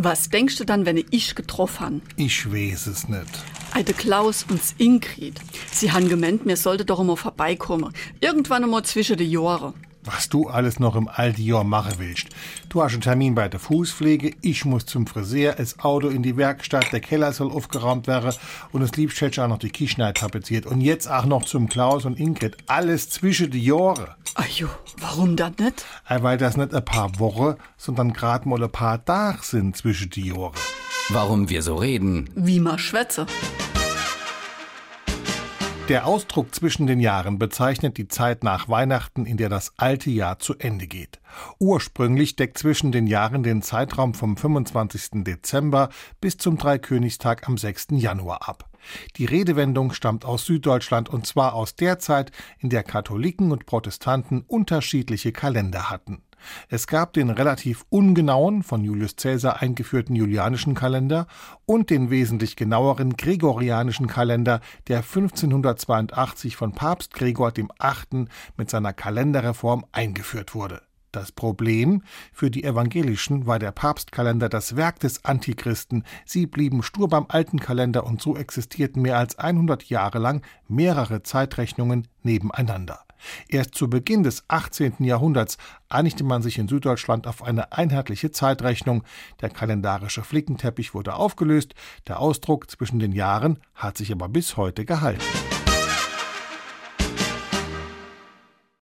Was denkst du dann, wenn ich getroffen han? Ich weiß es nicht. Eide Klaus und's Ingrid. Sie han gemeint, mir sollte doch immer vorbeikommen. Irgendwann immer zwischen de Jahre. Was du alles noch im Jahr machen willst. Du hast einen Termin bei der Fußpflege, ich muss zum Friseur, das Auto in die Werkstatt, der Keller soll aufgeräumt werden und das Liebst auch noch die Küche tapeziert. Und jetzt auch noch zum Klaus und Ingrid. Alles zwischen die Jahre. Ajo, warum das nicht? Weil das nicht ein paar Wochen, sondern grad mal ein paar Tage sind zwischen die Jahre. Warum wir so reden. Wie ma schwätze. Der Ausdruck zwischen den Jahren bezeichnet die Zeit nach Weihnachten, in der das alte Jahr zu Ende geht. Ursprünglich deckt zwischen den Jahren den Zeitraum vom 25. Dezember bis zum Dreikönigstag am 6. Januar ab. Die Redewendung stammt aus Süddeutschland und zwar aus der Zeit, in der Katholiken und Protestanten unterschiedliche Kalender hatten. Es gab den relativ ungenauen, von Julius Caesar eingeführten julianischen Kalender und den wesentlich genaueren gregorianischen Kalender, der 1582 von Papst Gregor VIII. mit seiner Kalenderreform eingeführt wurde. Das Problem für die Evangelischen war der Papstkalender das Werk des Antichristen. Sie blieben stur beim alten Kalender und so existierten mehr als 100 Jahre lang mehrere Zeitrechnungen nebeneinander. Erst zu Beginn des 18. Jahrhunderts einigte man sich in Süddeutschland auf eine einheitliche Zeitrechnung. Der kalendarische Flickenteppich wurde aufgelöst, der Ausdruck zwischen den Jahren hat sich aber bis heute gehalten.